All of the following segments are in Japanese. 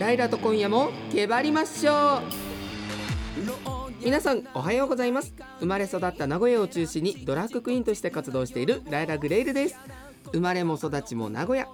ライラと今夜もけばりましょう皆さんおはようございます。生まれ育った名古屋を中心にドラッグクイーンとして活動しているライラグレイルです。生まれも育ちも名古屋。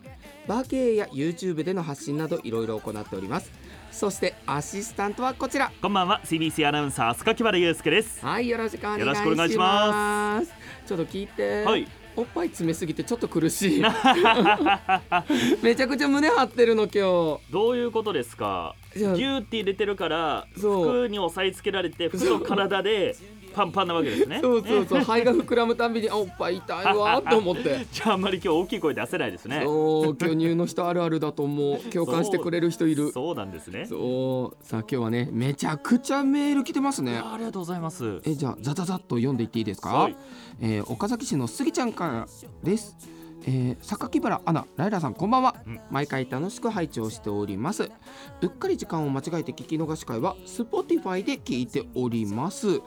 バー経営や YouTube での発信などいろいろ行っております。そしてアシスタントはこちら。こんばんは。CBC アナウンサー須垣原祐介です。はいよろしくお願いします。よろしくお願いしまちょっと聞いて、はいおっぱい詰めすぎてちょっと苦しい。めちゃくちゃ胸張ってるの今どういうことですか？ギューって入れてるから服に押さえつけられて服の体でパンパンなわけですね。そうそうそう。肺が膨らむたんびにあおっぱい痛いわ と思って。じゃああんまり今日大きい声出せないですね。そう巨乳の人あるあるだと思う。共感してくれる人いる。そうなんですね。そう。さあ今日はねめちゃくちゃメール来てますね。ありがとうございます。えじゃあザザザッと読んでいっていいですか、はい。えー岡崎市のスギちゃんからです。えー、榊原アナライラさんこんばんは、うん。毎回楽しく拝聴しております。うっかり時間を間違えて聞き逃し会は Spotify で聞いております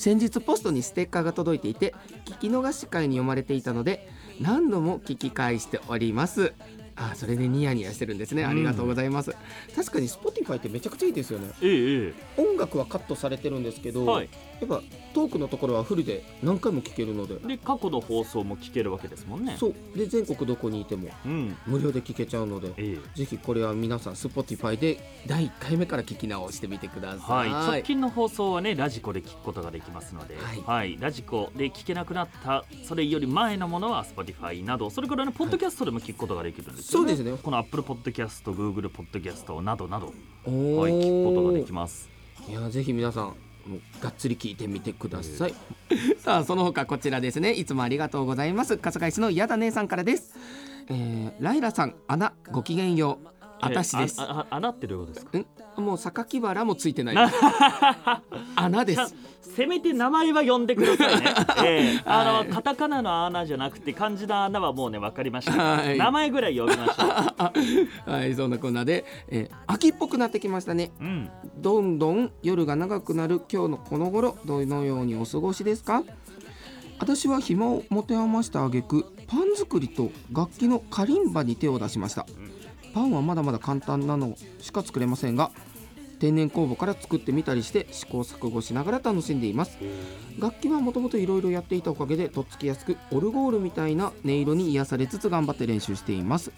先日ポストにステッカーが届いていて聞き逃し会に読まれていたので何度も聞き返しております。あそれでニヤニヤしてるんですね。ありがとうございます、確かに Spotify ってめちゃくちゃいいですよね。えええ音楽はカットされてるんですけど、えはい。やっぱトークのところはフルで何回も聞けるので。で過去の放送も聞けるわけですもんね。そう。で全国どこにいてもうん。無料で聞けちゃうのでええ。ぜひこれは皆さん Spotify で第1回目から聞き直してみてくださはい。い、直近の放送はねラジコで聞くことができますので、はい。はい、ラジコで聞けなくなったそれより前のものは Spotify などそれからねポッドキャストでも聞くことができるんですそうですね。この Apple Podcast、Google Podcast などなど、おーはい、聞くことができます。いやぜひ皆さんがっつり聞いてみてください、さあその他こちらですね。いつもありがとうございます。春日井市のやだ姉さんからです、えー、ライラさんアナごきげんようあたしです。えああ穴ってどういうことですか？ん。もう榊原もついてない。穴です。せめて名前は呼んでくださいね、ええ。あの、はいカタカナの穴じゃなくて漢字の穴はもうね分かりました、はい。名前ぐらい呼びましょう。はいそんなこんなで、えー秋っぽくなってきましたね。うん。どんどん夜が長くなる今日のこの頃どのようにお過ごしですか？私は暇を持て余した挙句パン作りと楽器のカリンバに手を出しましたパンはまだまだ簡単なのしか作れませんが天然酵母から作ってみたりして試行錯誤しながら楽しんでいます。楽器はもともといろいろやっていたおかげでとっつきやすくオルゴールみたいな音色に癒されつつ頑張って練習しています。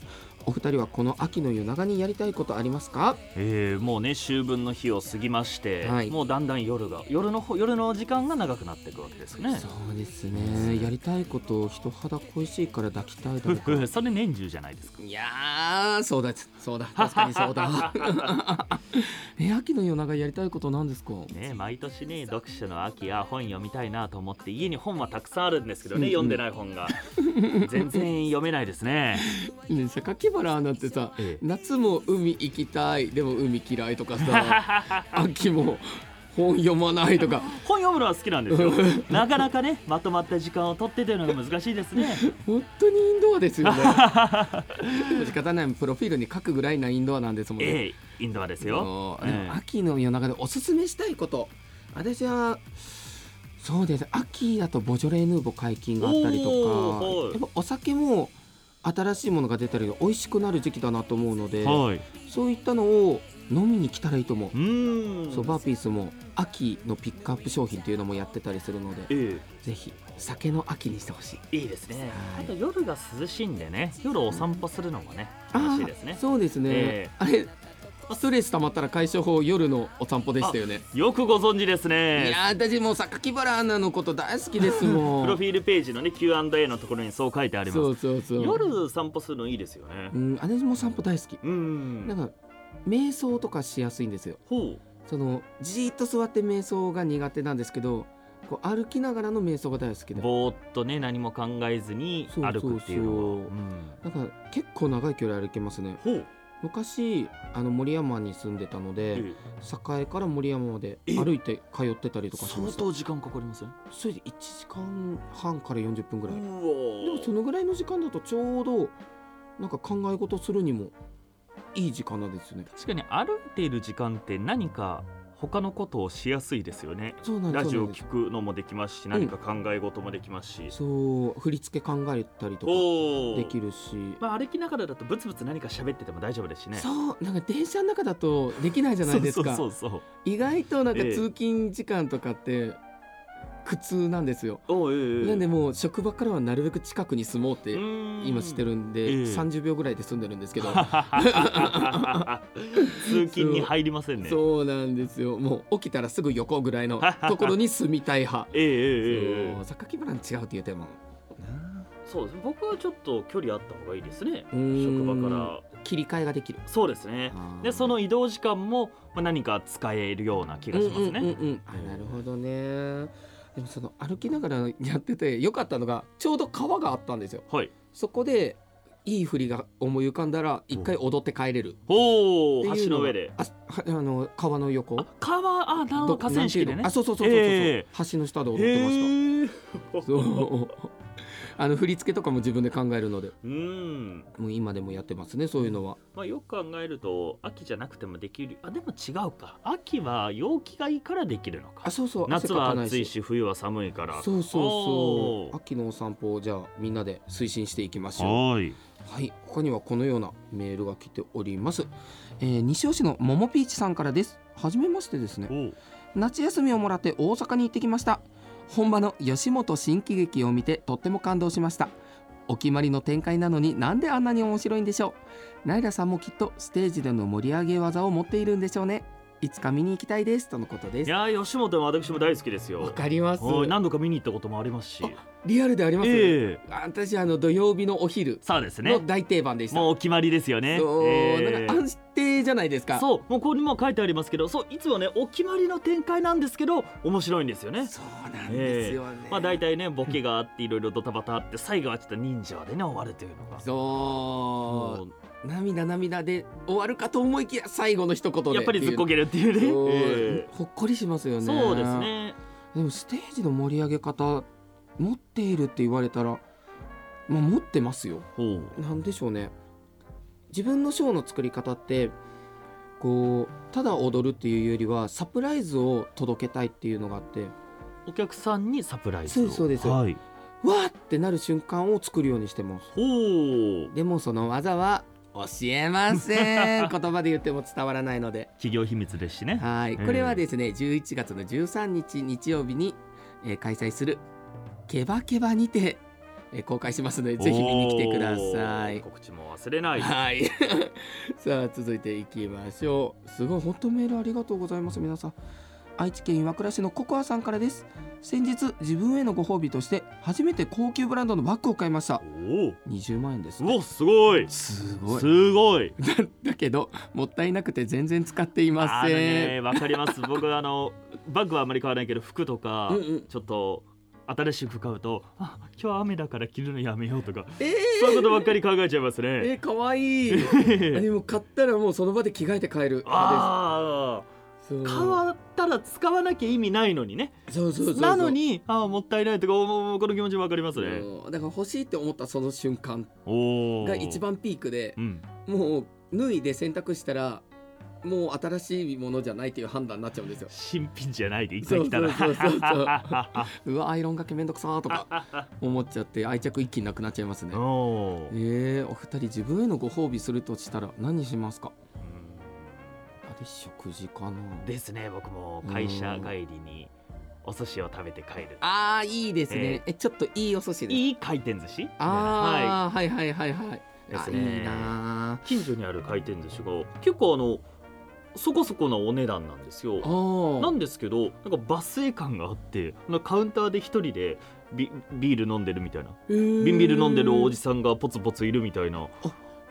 お二人はこの秋の夜長にやりたいことありますか？えー、もうね秋分の日を過ぎまして、はい。もうだんだん夜が夜の方夜の時間が長くなっていくわけですね。そうですね。やりたいことを人肌恋しいから抱きたい誰か。それ年中じゃないですか。いやーそうだそうだ。確かにそうだ え秋の夜長やりたいことなんですかね毎年ね読書の秋や本読みたいなと思って家に本はたくさんあるんですけどね、うんうん読んでない本が全然読めないですね。ね榊原アナってさええ夏も海行きたいでも海嫌いとかさ秋も本読まないとか本読むのは好きなんですよ。なかなかねまとまった時間を取ってというのが難しいですね。本当にインドアですよね 仕方ないプロフィールに書くぐらいなインドアなんですもんね、ええインドアですよ。ええ秋の夜長でおすすめしたいこと私はそうです秋だとボジョレ・ヌーボー解禁があったりとおーはいかやっぱお酒も新しいものが出たり美味しくなる時期だなと思うのではい。そういったのを飲みに来たらいいと思う。そうバーピースも秋のピックアップ商品っていうのもやってたりするのでえぜひ酒の秋にしてほしいえいいですね。はいあと夜が涼しいんでね夜お散歩するのもね楽しいですね。そうですね、ええあれストレス溜まったら解消法夜のお散歩でしたよねよくご存知ですいね。やー私もう榊原アナのこと大好きですもん プロフィールページのね Q&A のところにそう書いてあります。そうそうそう夜散歩するのいいですよねう。ん私も散歩大好きうん。なんか瞑想とかしやすいんですよ。そのじーっと座って瞑想が苦手なんですけどこう歩きながらの瞑想が大好きで。ぼーっとね何も考えずに歩くっていうのは。そうそうなんか結構長い距離歩けますね。昔あの森山に住んでたのでえ栄から森山までえ歩いて通ってたりとかしま相した。当時間かかりません？それで1時間半から40分ぐらい。でうもそのぐらいの時間だとちょうどなんか考え事するにもいい時間なんですよね。確かに歩いている時間って何か他のことをしやすいですよね。そうなんラジオ聞くのもできますし何か考え事もできますし、そう振り付け考えたりとかできるし、まあ歩きながらだとブツブツ何か喋ってても大丈夫ですしね。そうなんか電車の中だとできないじゃないですか。そうそうそう。意外となんかええ。通勤時間とかって苦痛なんですよ、ええなんでもう職場からはなるべく近くに住もうって今してるるんで、ええ。30秒ぐらいで住んでるんですけど。通勤に入りませんね。そうなんですよ。もう起きたらすぐ横ぐらいのところに住みたい派。ええええええ。そう榊原に違うって言っても。そうです僕はちょっと距離あった方がいいですね。職場から。切り替えができる。そうですね。でその移動時間もまあ何か使えるような気がしますね、うんうんうんうん。あなるほどねでもその歩きながらやっててよかったのがちょうど川があったんですよ。はい。そこでいい振りが思い浮かんだら一回踊って帰れる。お橋の上で。あはあの川の横。あ川あなるほど河川敷でね。あそうそうそうそうそう、え橋の下で踊ってましへたそうあの振り付けとかも自分で考えるので。うん。もう今でもやってますねそういうのは。まあよく考えると秋じゃなくてもできる。あでも違うか。秋は陽気がいいからできるのか。あそうそう。夏は暑いし冬は寒いから。そうそうそう。秋のお散歩をじゃあみんなで推進していきましょう。はい。はい。他にはこのようなメールが来ております、えー西尾市のももピーチさんからです。はじめましてですね。夏休みをもらって大阪に行ってきました本場の吉本新喜劇を見てとっても感動しました。お決まりの展開なのになんであんなに面白いんでしょう。ライラさんもきっとステージでの盛り上げ技を持っているんでしょうね。いつか見に行きたいですとのことです。いやー吉本は私も大好きですよ。わかります。何度か見に行ったこともありますし。リアルであります、ええ。私あの土曜日のお昼。そうですね。の大定番でした、もうお決まりですよね。そう、ええ。なんか安定じゃないですか。そうもうここにも書いてありますけどそういつもねお決まりの展開なんですけど面白いんですよね。そうなんですよね、まあ大体ねボケがあっていろいろドタバタあって最後はちょっと忍者でね終わるというのが。そもう涙涙で終わるかと思いきや最後の一言で。うやっぱりずっこけるっていうね。えほっこりしますよえね。そうですね。でもステージの盛り上げ方持っているって言われたらまあ持ってますよ。なんでしょうね。自分のショーの作り方ってこうただ踊るっていうよりはサプライズを届けたいっていうのがあって。お客さんにサプライズを。そうですそうです。はい。わーってなる瞬間を作るようにしてます。でもその技は教えません。言葉で言っても伝わらないので。企業秘密ですしね。はい、ええこれはですね11月の13日日曜日に、えー開催するケバケバにて、えー公開しますのでぜひ見に来てください。告知も忘れない。はい。さあ続いていきましょう。すごい本当メールありがとうございます皆さん愛知県岩倉市のココアさんからです。先日自分へのご褒美として初めて高級ブランドのバッグを買いました。おお。20万円です。うおすごい。すごい。すごい。だけどもったいなくて全然使っていません、ねわかります。僕あのバッグはあまり買わないけど服とか、うんうん。ちょっと新しい服買うとあ今日雨だから着るのやめようとか。えー。そういうことばっかり考えちゃいますね。えー、かわいい。あ でも買ったらもうその場で着替えて帰るああ変わったら使わなきゃ意味ないのにね。そうそうそうなのにあーもったいないとかこの気持ちわかりますね。だから欲しいって思ったその瞬間が一番ピークでうん。もう脱いで洗濯したらもう新しいものじゃないっていう判断になっちゃうんですよ。新品じゃないで一回来たらそうそうそうそうう。わアイロンがけめんどくさーとか思っちゃって愛着一気になくなっちゃいますね。おー。えー、お二人自分へのご褒美するとしたら何しますか？うんあれ食事かな。ですね。僕も会社帰りにお寿司を食べて帰る。あーいいですね、えちょっといいお寿司です。いい回転寿司？あー、はい、はいはいはいはい。ですね。近所にある回転寿司が結構あのそこそこのお値段なんですよ。あー。なんですけどなんか抜粋感があってカウンターで一人でビビール飲んでるみたいな。へー。ビンビール飲んでるおじさんがポツポツいるみたいな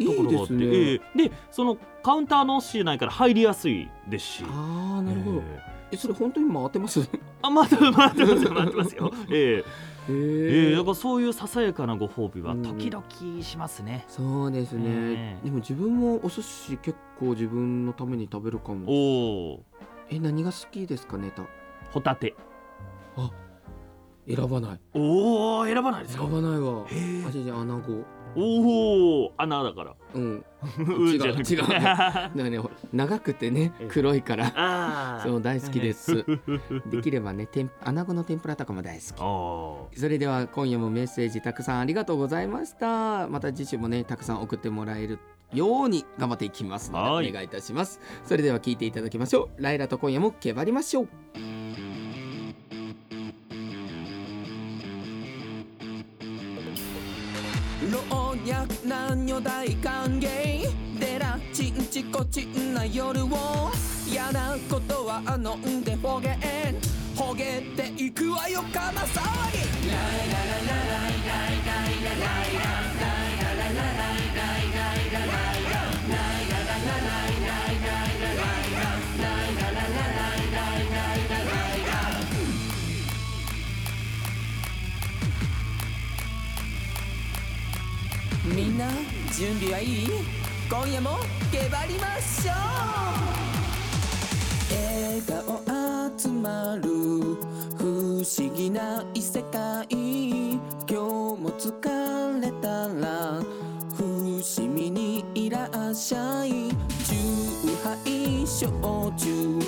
ところがあって。ですね、ええ。でそのカウンターのしじゃないから入りやすいですし。ああなるほど、ええ。えそれ本当に回ってます？へあ待ってますよ待ってますよ。ええ。えええだからそういうささやかなご褒美はうん時々しますね、そうですね、ええ。でも自分もお寿司結構自分のために食べるかもおおえ何が好きですかネタホタテ選ばない。おお選ばないですか？選ばないわ。へー。あじゃじゃ穴子。おお穴だから。うん。違う違うだね 長くてねええ黒いから。ああそう大好きです。できればね天穴子の天ぷらとかも大好き。あそれでは今夜もメッセージたくさんありがとうございました。また次週もねたくさん送ってもらえるように頑張っていきますのはい。でお願いいたします。それでは聞いていただきましょう。ライラと今夜もけばりましょうや男女大歓迎。でらちんちこちんな夜をやなことはあのんでほげんほげていくわよかなわりライラララライライライライライライみんな準備はいい今夜もけばりましょう笑顔集まる不思議な異世界今日も疲れたら伏見にいらっしゃい酎ハイ焼酎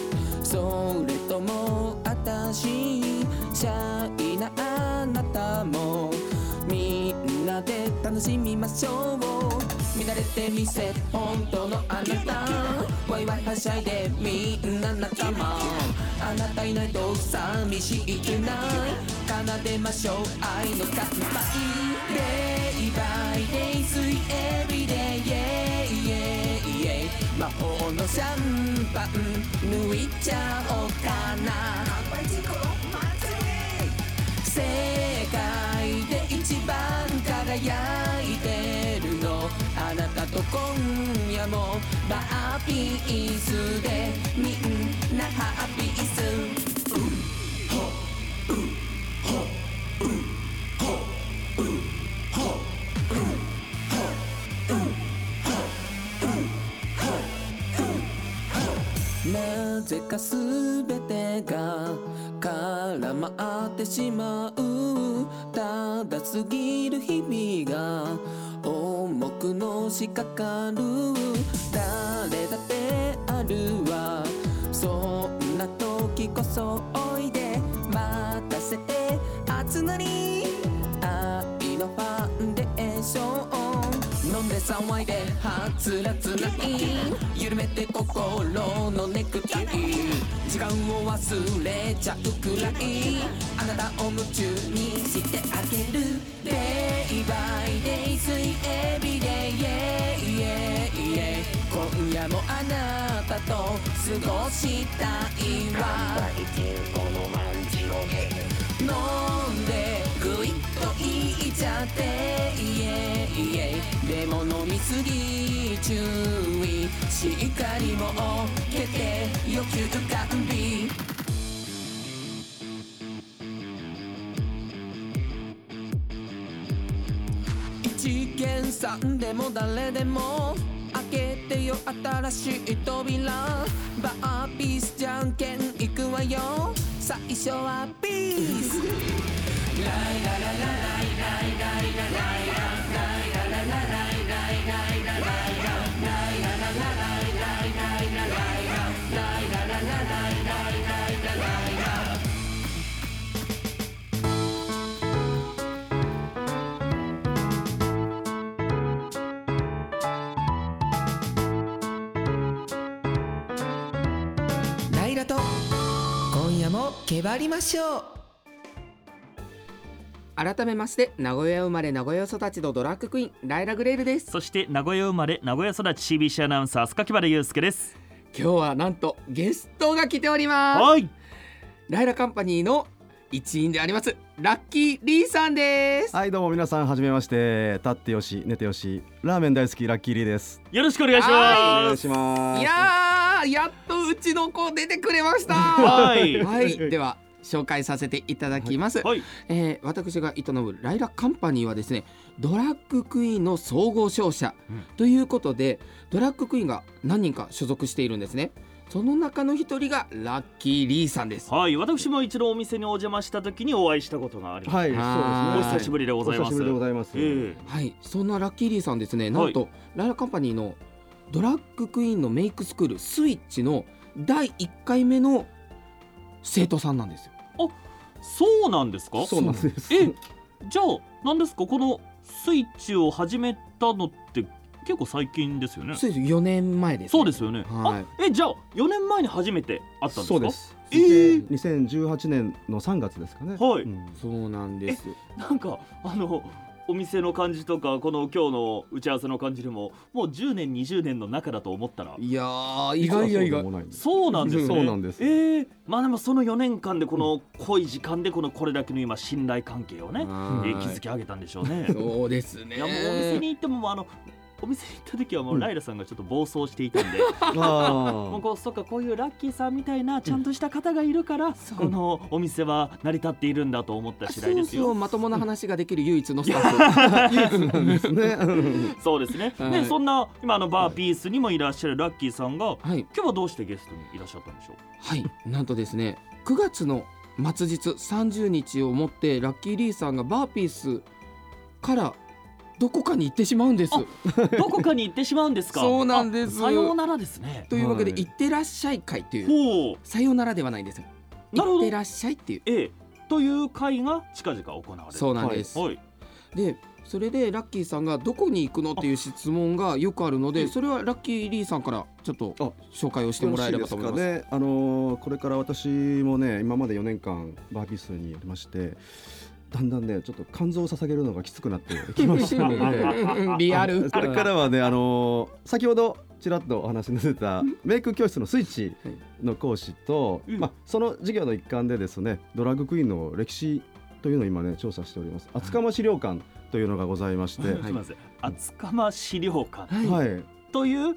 それともあたしシャイなあなたもみんなで楽しみましょう。見慣れてみせ本当のあなた。ワイワイはしゃいでみんな仲間。あなたいないと寂しいくな。い奏でましょう。愛の乾杯 Day by day 水 everyday yeah yeah yeah 魔法のシャンパン抜いちゃおうかな。今夜もバーピースでみんなハッピースなぜかすべてが絡まってしまう。ただ過ぎる日々が重くのしかかる誰だってあるわ。そんな時こそおいで待たせて。熱なり。愛のファンデーション。で騒いではつらつない緩めて心のネクタイ時間を忘れちゃうくらいあなたを夢中にしてあげる Day by day 水 everyday yeah yeah yeah 今夜もあなたと過ごしたいわ飲んでぐいっといっちゃってイエイエイでも飲みすぎ注意しっかりもけて欲求完備一見さんでも誰でも開けてよ新しい扉バーピースじゃんけんいくわよ最初はピース今夜もけばりましょう。改めまして名古屋生まれ名古屋育ちのドラッグクイーンライラグレールです。そして名古屋生まれ名古屋育ち CBC アナウンサー須垣原祐介です。今日はなんとゲストが来ております。はい。ライラカンパニーの一員でありますラッキーリーさんです。はいどうも皆さんはじめまして。立ってよし寝てよし。ラーメン大好きラッキーリーです。よろしくお願いしお願いますします。いやーやっとうちの子出てくれました。はい。はい。では紹介させていただきます、はい。えー私が営むライラカンパニーはですねドラッグクイーンの総合商社うん。ということで、ドラッグクイーンが何人か所属しているんですね。その中の一人がラッキーリーさんです。はい。私も一度お店にお邪魔した時にお会いしたことがあります、はい、はい。お久しぶりでございます。お久しぶりでございます。えはい。そんなラッキーリーさんですね。なんと、ライラカンパニーのドラッグクイーンのメイクスクールスイッチの第1回目の生徒さんなんですよ。えそうなんですか？そうなんです。えじゃあ何ですか？このスイッチを始めたのって結構最近ですよね？そうです。4年前です、ね、そうですよね、はい。あえじゃあ4年前に初めて会ったんですか？そうです。えー。2018年の3月ですかね。はい。うん。そうなんですなんかあのお店の感じとかこの今日の打ち合わせの感じでももう10年20年の中だと思ったら。いやー意外や意外。そうないんですそうなんですね。そうなんです。えー、まあでもその4年間でこの濃い時間でこのこれだけの今信頼関係をね、えはい。ー築き上げたんでしょうね。そうですね。いやもうお店に行ってもあのお店に行った時はもうライラさんがちょっと暴走していたんで、もうあこうそっかこういうラッキーさんみたいなちゃんとした方がいるから、このお店は成り立っているんだと思った次第ですよ。そうまともな話ができる唯一のスタッフ。そうですね。はい。でそんな今あのバーピースにもいらっしゃるラッキーさんがはい。今日はどうしてゲストにいらっしゃったんでしょう？はい。なんとですね9月の末日30日をもってラッキーリーさんがバーピースからどこかに行ってしまうんですあどこかに行ってしまうんですか。そうなんですあさようならですね。というわけではい行ってらっしゃい会というほう。さようならではないんですよ行ってらっしゃいっていうええという会が近々行われる。そうなんです、はい。でそれでラッキーさんがどこに行くのっていう質問がよくあるのうんでそれはラッキーリーさんからちょっとあ紹介をしてもらえればと思いますね。あのーこれから私もね、今まで4年間バーピースにやりまして、だんだんね、ちょっと肝臓を捧げるのがきつくなってきましたので。リアル。これからはね、あのー先ほどちらっとお話に出てたメイク教室のスイッチの講師と、うん。まあ、その授業の一環でですねドラッグクイーンの歴史というのを今ね調査しております。厚釜資料館というのがございまして、すみません。厚釜資料館。はい。はい、という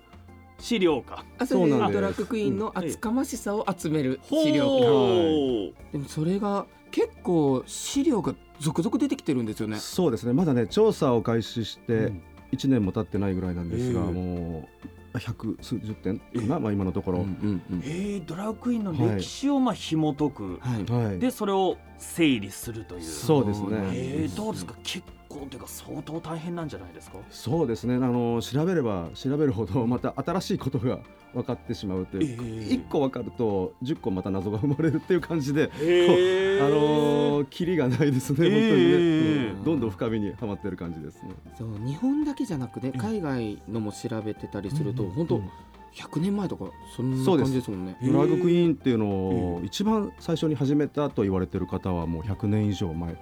資料館。あそうなんです。ドラッグクイーンの厚かましさを集める資料館。でもそれが結構資料が続々出てきてるんですよね。そうですね。まだね調査を開始してうん。1年も経ってないぐらいなんですが、ええもう百数十点かな、まあ、今のところ、うんうんうん。えー、ドラッグクイーンの歴史をまあ紐解く、はい。はい、でそれを整理するという。そうですね。えー、どうですか？結構というか相当大変なんじゃないですか？そうですね。あの調べれば調べるほどまた新しいことが分かってしまうという、え一個分かると10個また謎が生まれるっていう感じで、えあのー、キリがないですね、え本当にね、えうん。どんどん深みにはまってる感じですね。そう日本だけじゃなくてうん。海外のも調べてたりするとうん。本当100年前とかそんなそうです感じですもんね。えドラッグクイーンっていうのをえ一番最初に始めたと言われてる方はもう100年以上前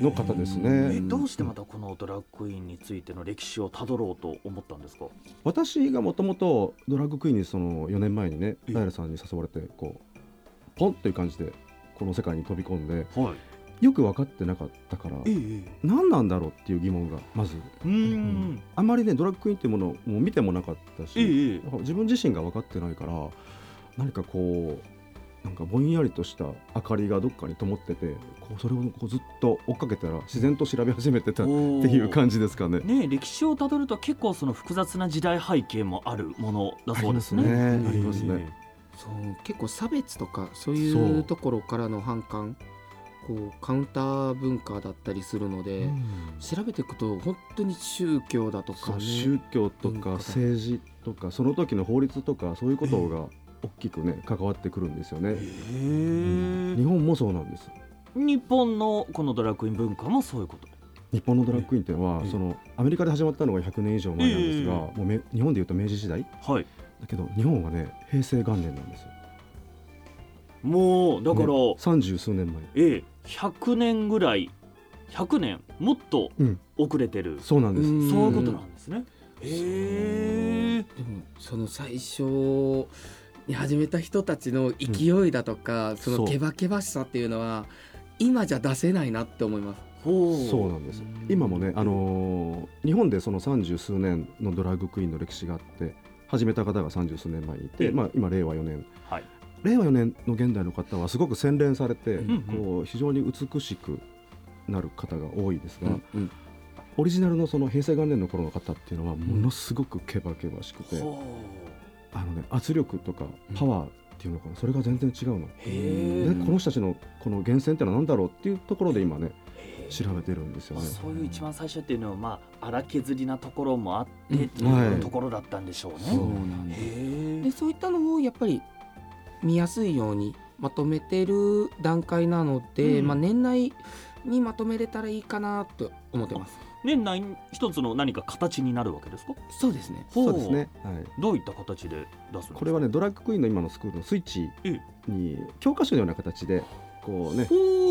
の方ですえね。どうしてまたこのドラッグクイーンについての歴史をたどろうと思ったんですか？私がもともとドラッグクイーンにその4年前にねえライラさんに誘われてこうポンという感じでこの世界に飛び込んではい。よく分かってなかったからええ何なんだろうっていう疑問がまず。うーんあん。まりねドラッグクイーンっていうものを見てもなかったし、自分自身が分かってないから何かこうなんかぼんやりとした明かりがどっかに灯っててこうそれをこうずっと追っかけたら自然と調べ始めてたっていう感じですかね。ね歴史をたどると結構その複雑な時代背景もあるものだそうですね。ありますねそう結構差別とかそういそううところからの反感こうカウンター文化だったりするので、調べていくと本当に宗教だとかね宗教とか政治とかその時の法律とかそういうことが大きくね関わってくるんですよね。へえ日本もそうなんです。日本のこのドラッグクイーン文化もそういうこと。日本のドラッグクイーンっていうのは、ええそのアメリカで始まったのが100年以上前なんですが、えもうめ日本でいうと明治時代？はい。だけど日本はね平成元年なんですよ。もうだから、ね三十数年前。ええ100年ぐらい100年もっとうん遅れてる、そうなんです。んそういうことなんですね。へえ。でもその最初に始めた人たちの勢いだとか、そそう。のケバケバしさっていうのは今じゃ出せないなって思います。そう。なんです。今もね、あのー日本でその三十数年のドラッグクイーンの歴史があって始めた方が三十数年前にいて、ええまあ、今令和4年、はい。令和4年の現代の方はすごく洗練されて、んうん。こう非常に美しくなる方が多いですが、うんオリジナルのその平成元年の頃の方っていうのはものすごくケバケバしくて、ほあのね圧力とかパワーっていうのかなそれが全然違うの。へでこの人たちのこの源泉ってのは何だろうっていうところで今ね調べてるんですよね。そういう一番最初っていうのはまあ荒削りなところもあってっていい。うところだったんでしょうね。そうなんです。へでそういったのをやっぱり見やすいようにまとめてる段階なので、うん。まあ、年内にまとめれたらいいかなと思ってます年内に一つの何か形になるわけですか？そうですね。そうですね。はい。どういった形で出すんですか？これはねドラッグクイーンの今のスクールのスイッチに教科書のような形でこうね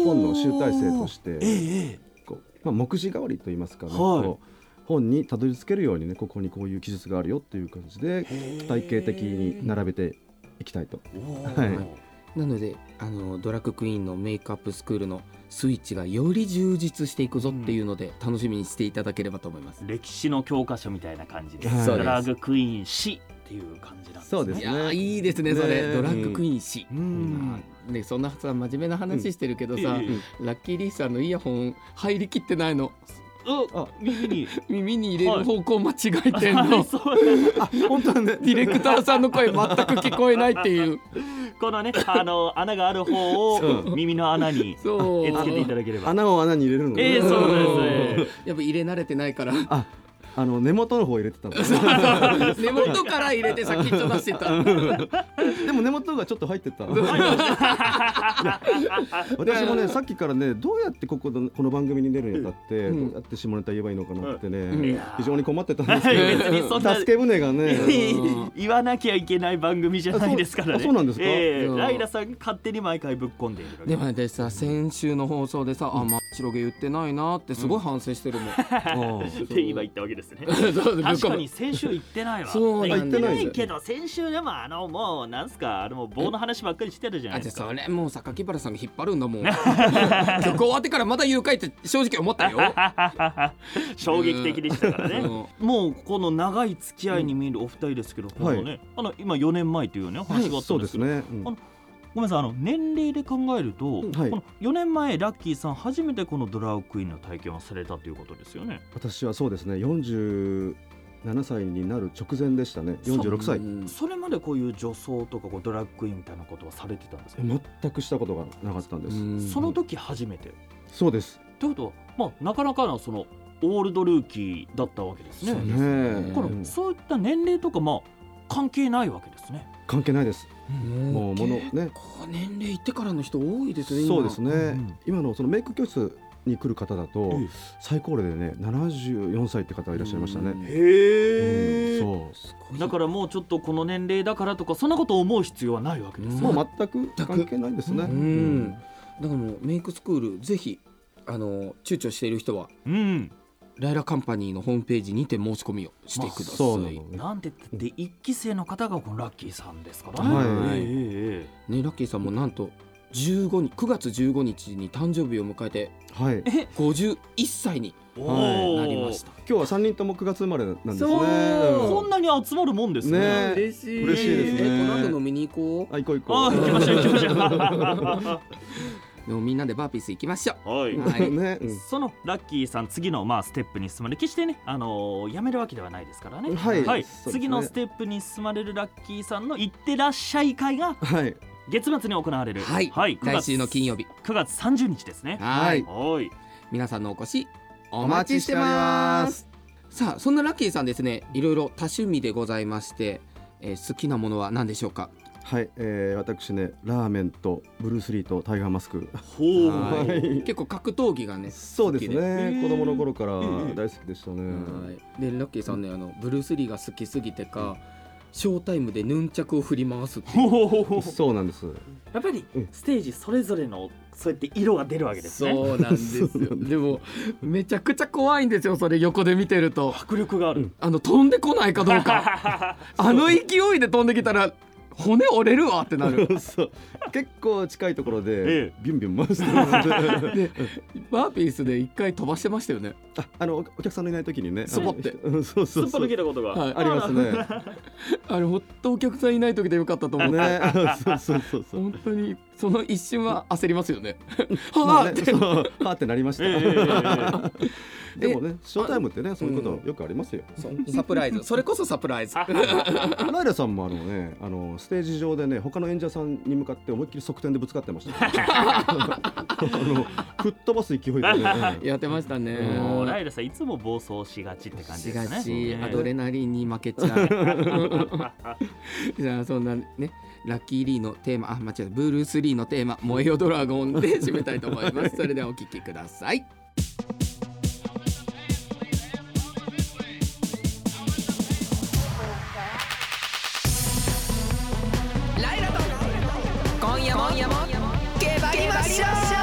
本の集大成としてええええ。こう、まあ、目次代わりといいますかね、はい。本にたどり着けるようにねここにこういう記述があるよっていう感じで体系的に並べていきたいと。おはいー。なのであのドラッグクイーンのメイクアップスクールのスイッチがより充実していくぞっていうので、楽しみにしていただければと思います。歴史の教科書みたいな感じで、はい。ドラッグクイーン史っていう感じなんですね。そうですね。いいいですねそれ。ね。ドラッグクイーン誌、うん。ね、そんなさ真面目な話してるけどさ、ええラッキーリーさんのイヤホン入りきってないの。あ耳に。耳に入れる方向間違えてんの、本当だね。ディレクターさんの声全く聞こえないっていう。このねあの穴がある方そを耳の穴にそう。えつけていただければ。穴を穴に入れるのね。ええそうですやっぱ入れ慣れてないから。ああの根元の方入れてたんだ。根元から入れて先っちょ出してた。でも根元がちょっと入ってた。私もねさっきからねどうやってここのこの番組に出るにあたって、うん。どうやって下ネタ言えばいいのかなってね、非常に困ってたんです別けど助け舟がねうん。言わなきゃいけない番組じゃないですからね。あそうなんですか？ライラさん勝手に毎回ぶっ込んでいるでもねさ先週の放送でさ、あま白毛言ってないなってすごい反省してるもん、あって今言ったわけですね。そう確かに先週言ってないわ。そうなんです言ってないけど先週でもあのもうなんすかあのもう棒の話ばっかりしてるじゃないですか。それもう榊原さんが引っ張るんだもん 曲終わってからまだ言うかいって正直思ったよ 衝撃的でしたからね。うんもうこの長い付き合いに見えるお二人ですけど、このね、あの今4年前というね話があったそんでけど、うですすね、うんあのごめんなさいあの年齢で考えると、はい。この4年前ラッキーさん初めてこのドラァグクイーンの体験をされたということですよね。私はそうですね。47歳になる直前でしたね。46歳。うん。それまでこういう女装とかこうドラッグクイーンみたいなことはされてたんですか、全くしたことがなかったんです、うん。その時初めて？そうです。ということは、まあ、なかなかのそのオールドルーキーだったわけですね。そうね。そういった年齢とかまあ関係ないわけですね。関係ないですもうものね結構年齢いってからの人多いですね今。そうですね、うん今のそのメイク教室に来る方だと、ええ。最高齢でね74歳って方がいらっしゃいましたね、うん。へうんそすごいだからもうちょっとこの年齢だからとかそんなことを思う必要はないわけです。もう全く関係ないですね、うん。だからもうメイクスクールぜひあの躊躇している人はうん、ライラカンパニーのホームページにて申し込みをしてください、そうなのね。なんて言って一期生の方がこのラッキーさんですからね。はい。えええねラッキーさんもなんと15日9月15日に誕生日を迎えてはい。え？え51歳にえはい。なりました、今日は三人とも9月生まれなんですね。そう。こんなに集まるもんですね。ね。嬉しい。嬉しいですね。えこの後飲みに行こあ行こう行こう。あー行きましょう行きましょう。で もみんなでバーピース行きましょう。はい。うはいね、うんそのラッキーさん次のまあステップに進まれ決してねあのーやめるわけではないですからね。はいはいそうですね次のステップに進まれるラッキーさんの行ってらっしゃい会がはい月末に行われる。はいはい。9来月週の金曜日9月30日ですね。はいはい。皆さんのお越しおお待ちしてておりますさあそんなラッキーさんですねいろいろ多趣味でございまして、えー好きなものは何でしょうか？はい、えー、私ねラーメンとブルース・リーとタイガーマスク。ほう。はい。はい結構格闘技がねそうですね。子供の頃からええ大好きでしたね、はい。でラッキーさんねあのブルース・リーが好きすぎてかショータイムでヌンチャクを振り回すっていう。ほうほうほうそうなんです。やっぱりうん。ステージそれぞれのそうやって色が出るわけですね。そうなんですよ。そうなんです。でもめちゃくちゃ怖いんですよそれ横で見てると。迫力がある。あの飛んでこないかどうか。あの勢いで飛んできたら骨折れるわってなる。そう。結構近いところで、ええ。ビュンビュン回してるん ででバーピースで一回飛ばしてましたよね。ああのおお客さんのいない時にね。スポって。そうそうそう。抜けたことが。はい。ありますね。あれほんとお客さんいない時でよかったと思って、ね。そうそうそうそう。本当にその一瞬は焦りますよね。まあね、はあってなりました、ええ でもねショータイムってねそういうことよくありますよ、サプライズ。それこそサプライズ。ライラさんもあのねあのステージ上でね他の演者さんに向かって思いっきり側転でぶつかってました、あの吹っ飛ばす勢いでね。やってましたね。ライラさんいつも暴走しがちって感じしですね。アドレナリンに負けちゃう。じゃあそんなねラッキーリーのテーマあ間違えた。ブルース・リーのテーマ「燃えよドラゴン」で締めたいと思います。それではお聴きください。ライラと今夜も今夜もけばりましょ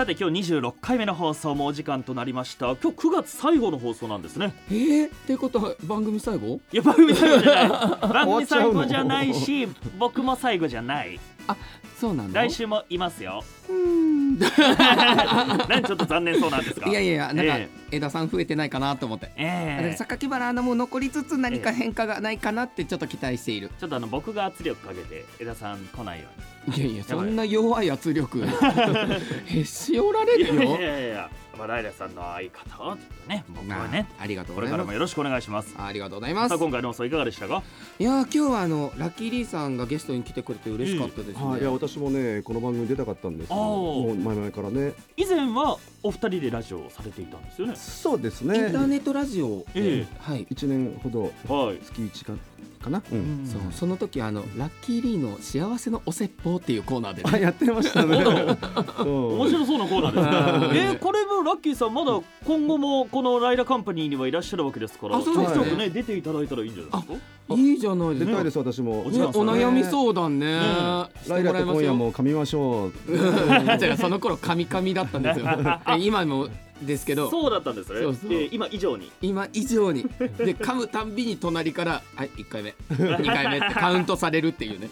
さて今日26回目の放送もお時間となりました。今日9月最後の放送なんですね。えー、ってことは番組最後？いや番組最後じゃない。番組最後じゃないし 僕も最後じゃない。そうなの来週もいますよ。うーん。何ちょっと残念そうなんですか？いやいやなんかえ枝さん増えてないかなと思って、ええ。榊原アナも残りつつ何か変化がないかなってちょっと期待している、ちょっとあの僕が圧力かけて枝さん来ないよいやいやいそんな弱い圧力。へし折られるよ。うにいやいやいやまあライラさんの相方をちょっとね僕はねあありがとうこございます。れからもよろしくお願いします。ありがとうございます。さあ今回の放送いかがでしたか？いやー今日はあのラッキーリーさんがゲストに来てくれて嬉しかったですね、はい、いや私もねこの番組出たかったんですけどもう前々からね。以前はお二人でラジオをされていたんですよね。そうですインねターネットラジオで、えはい、1年ほどはい。月1かかな、うん。そうその時あのラッキーリーの幸せのお説法っていうコーナーで、あね、やってましたね。面白そうなコーナーですはい。ねえーこれもラッキーさんまだ今後もこのライラカンパニーにはいらっしゃるわけですからあそうですね。ね出ていただいたらいいんじゃないですか？いいじゃないですか、です私も。おね、お悩みう相談ね、ライラと今夜も噛みましょう。じゃあその頃カミカミだったんですよ。え今もですけどそうだったんですね。そうそう。えー今以上に。今以上に。で噛むたんびに隣から「はい1回目。2回目」ってカウントされるっていうね。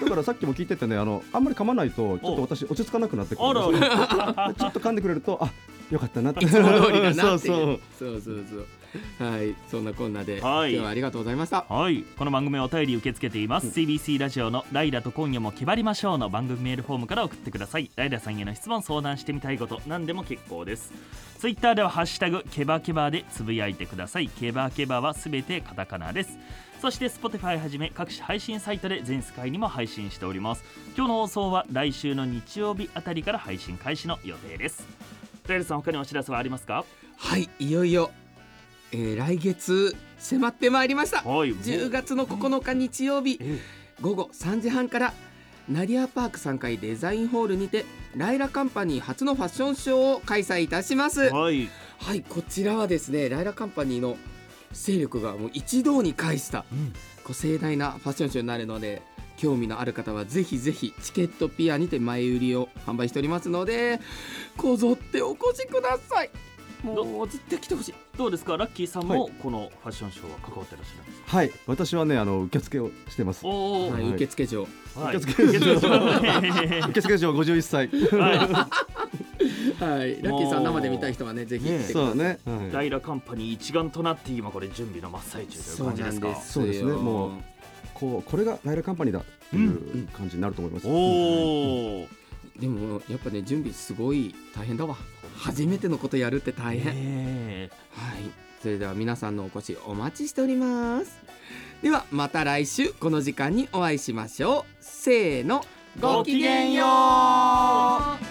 だからさっきも聞いててねあのあんまり噛まないとちょっと私落ち着かなくなってくるでちょっと噛んでくれるとあよかったなって。いつも通りだなっていうそう。そうそうそう はいそんなこんなで、はい。今日はありがとうございました。はい。この番組はお便り受け付けています、CBC ラジオのライラと今夜も決まりましょうの番組メールフォームから送ってください。ライラさんへの質問相談してみたいこと何でも結構です。ツイッターではハッシュタグケバケバでつぶやいてください。ケバケバはすべてカタカナです。そして Spotify はじめ各種配信サイトで全世界にも配信しております。今日の放送は来週の日曜日あたりから配信開始の予定です。ライラさん他にお知らせはありますか？はいいよいよ、えー来月迫ってまいりました。はい10月の9日日曜日え午後3時半からナディアパーク3階デザインホールにてライラカンパニー初のファッションショーを開催いたします。はい。はいこちらはですねライラカンパニーの勢力がもう一堂に会したうん。こう盛大なファッションショーになるので興味のある方はぜひぜひチケットピアにて前売りを販売しておりますのでこぞってお越しくださいもう絶対来てほしい。どうですか？ラッキーさんもはこのファッションショーは関わってらっしゃるんですか？はい。私はねあの受付をしてます。おお、はい、はい。受付嬢。はい。受付受付は受付嬢51歳。はい。ラッキーさん生で見たい人はねぜひ来てください。そうね、いはい。ライラカンパニー一丸となって今これ準備の真っ最中という感じですか？そうです。そうですね。もうこうこれがライラカンパニーだっていう感じになると思います、おお、でもやっぱね準備すごい大変だわ。初めてのことやるって大変、え。はい。それでは皆さんのお越しお待ちしております。ではまた来週この時間にお会いしましょう。せーの。ごきげんよう